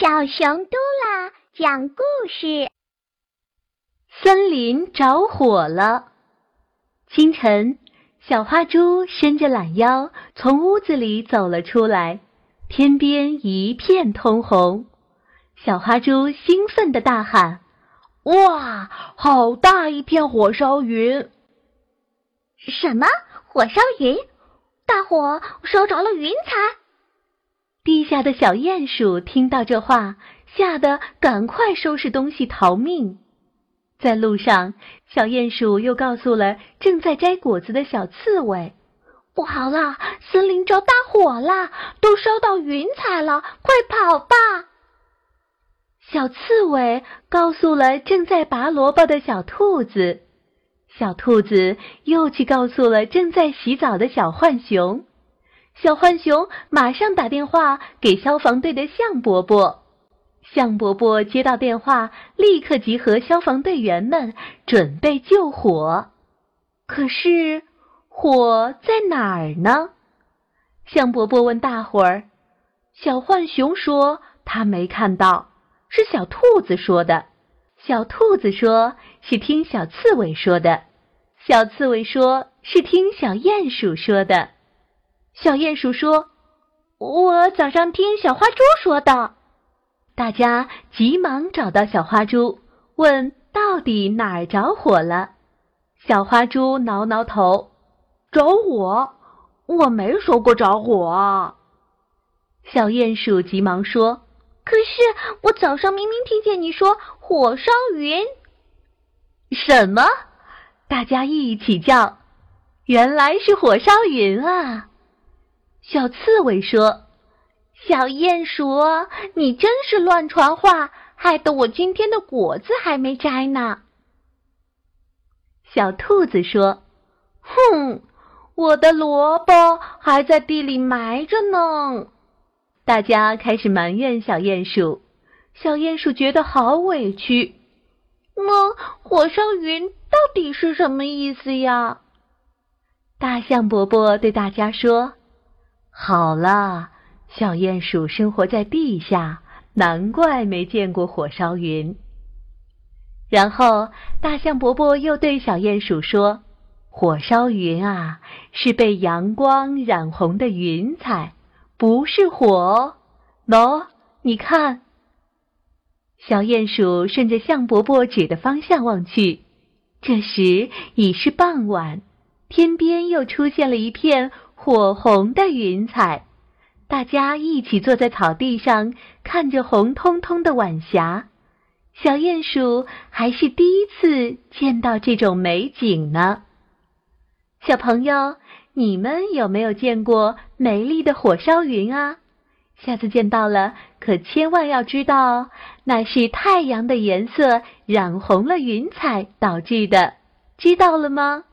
小熊嘟啦讲故事：森林着火了。清晨，小花猪伸着懒腰从屋子里走了出来，天边一片通红。小花猪兴奋地大喊：“哇，好大一片火烧云！什么火烧云？大火烧着了云彩？”地下的小鼹鼠听到这话，吓得赶快收拾东西逃命。在路上，小鼹鼠又告诉了正在摘果子的小刺猬：“不好了，森林着大火了，都烧到云彩了，快跑吧！”小刺猬告诉了正在拔萝卜的小兔子，小兔子又去告诉了正在洗澡的小浣熊。小浣熊马上打电话给消防队的象伯伯，象伯伯接到电话，立刻集合消防队员们准备救火。可是火在哪儿呢？象伯伯问大伙儿。小浣熊说他没看到，是小兔子说的。小兔子说是听小刺猬说的，小刺猬说是听小鼹鼠说的。小鼹鼠说：“我早上听小花猪说的。”大家急忙找到小花猪，问到底哪儿着火了。小花猪挠挠头：“着火？我没说过着火。”小鼹鼠急忙说：“可是我早上明明听见你说火烧云。”什么？大家一起叫：“原来是火烧云啊！”小刺猬说：“小鼹鼠，你真是乱传话，害得我今天的果子还没摘呢。”小兔子说：“哼，我的萝卜还在地里埋着呢。”大家开始埋怨小鼹鼠，小鼹鼠觉得好委屈。那火烧云到底是什么意思呀？大象伯伯对大家说。好了，小鼹鼠生活在地下，难怪没见过火烧云。然后，大象伯伯又对小鼹鼠说：“火烧云啊，是被阳光染红的云彩，不是火。喏，你看。”小鼹鼠顺着象伯伯指的方向望去，这时已是傍晚，天边又出现了一片。火红的云彩，大家一起坐在草地上，看着红彤彤的晚霞。小鼹鼠还是第一次见到这种美景呢。小朋友，你们有没有见过美丽的火烧云啊？下次见到了，可千万要知道，那是太阳的颜色染红了云彩导致的，知道了吗？